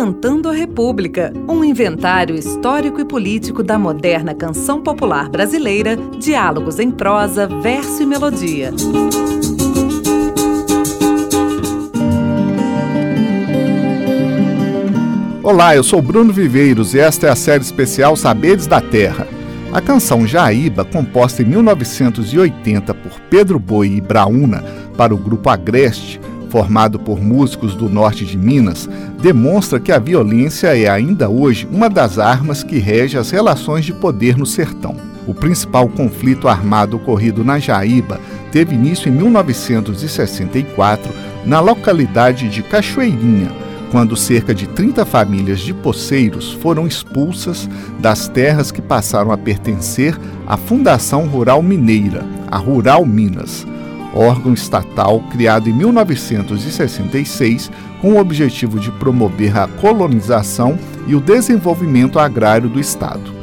Cantando a República, um inventário histórico e político da moderna canção popular brasileira, diálogos em prosa, verso e melodia. Olá, eu sou Bruno Viveiros e esta é a série especial Saberes da Terra. A canção Jaíba, composta em 1980 por Pedro Boi e Braúna para o grupo Agreste, formado por músicos do norte de Minas, demonstra que a violência é ainda hoje uma das armas que rege as relações de poder no sertão. O principal conflito armado ocorrido na Jaíba teve início em 1964, na localidade de Cachoeirinha, quando cerca de 30 famílias de poceiros foram expulsas das terras que passaram a pertencer à Fundação Rural Mineira, a Rural Minas órgão estatal criado em 1966 com o objetivo de promover a colonização e o desenvolvimento agrário do Estado.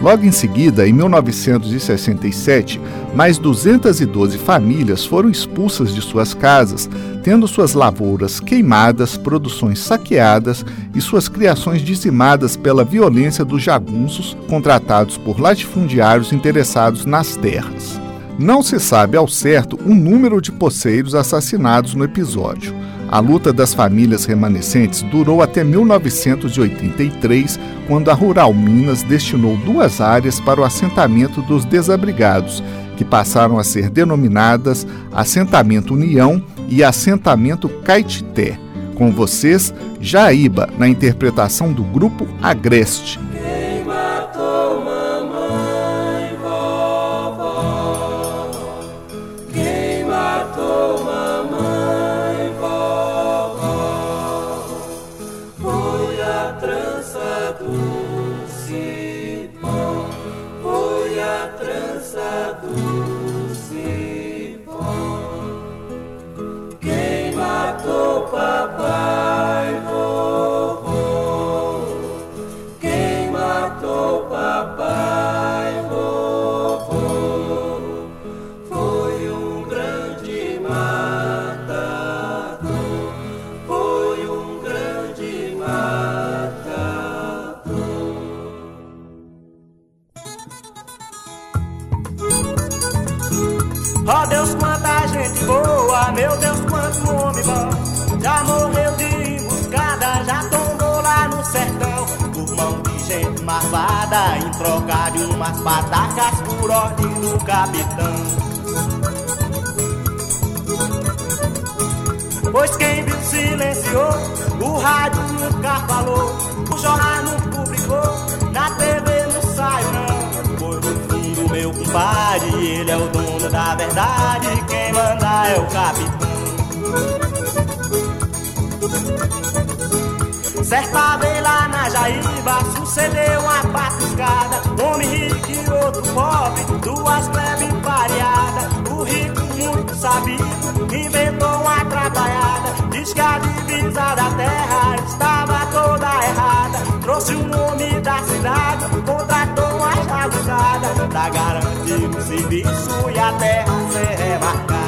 Logo em seguida, em 1967, mais 212 famílias foram expulsas de suas casas, tendo suas lavouras queimadas, produções saqueadas e suas criações dizimadas pela violência dos jagunços contratados por latifundiários interessados nas terras. Não se sabe ao certo o número de poceiros assassinados no episódio. A luta das famílias remanescentes durou até 1983, quando a Rural Minas destinou duas áreas para o assentamento dos desabrigados, que passaram a ser denominadas Assentamento União e Assentamento Caetité. Com vocês, Jaíba, na interpretação do grupo Agreste. Uh -huh. Ó oh, Deus, quanta gente boa, meu Deus, quanto homem bom. Já morreu de emboscada, já tombou lá no sertão. Por mão de gente marvada, em troca de umas patacas por ordem do capitão. Pois quem viu silenciou, o rádio nunca falou, o jornal não compadre, ele é o dono da verdade, quem manda é o capitão. Certa vez lá na Jaíba sucedeu uma patuscada Homem rico e outro pobre, duas plebes pareadas O rico muito sabido inventou uma atrapalhada Diz que a divisa da terra estava toda errada Trouxe o nome da cidade, contratou uma chavuzada Pra garantir o serviço e a terra ser remarcada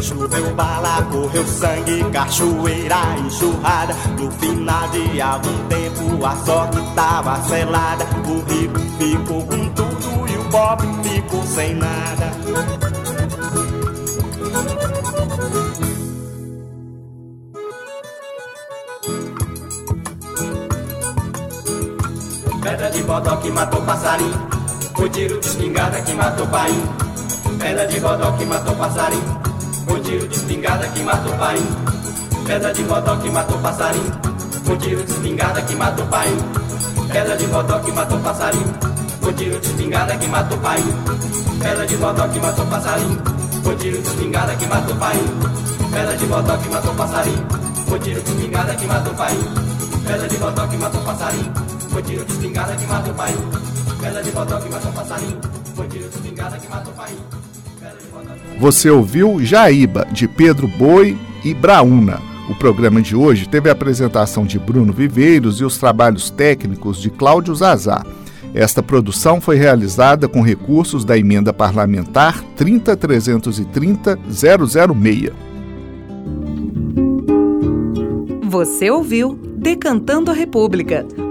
Choveu bala, correu sangue, cachoeira enxurrada. No final de algum tempo a sorte tava selada. O rico ficou com tudo e o pobre ficou sem nada. Pedra de bodó que matou passarinho. Foi tiro de espingarda que matou pai. Pedra de bodó que matou passarinho. Um tiro de espingarda que matou pai. Pedra de bodó que matou passarinho. Um tiro de espingarda que matou pai. Pedra de bodó que matou passarinho. Um tiro de espingarda que matou pai. Pedra de bodó que matou passarinho. Um tiro de espingarda que matou pai. Pedra de bodó que matou passarinho. Um tiro de espingarda que matou pai. Pedra de bodó que matou passarinho. Um tiro de espingarda que matou pai. Pedra de bodó que matou passarinho. Um tiro de espingarda que matou pai. Você ouviu Jaíba, de Pedro Boi e Braúna. O programa de hoje teve a apresentação de Bruno Viveiros e os trabalhos técnicos de Cláudio Zazá. Esta produção foi realizada com recursos da emenda parlamentar 30330 006. Você ouviu Decantando a República,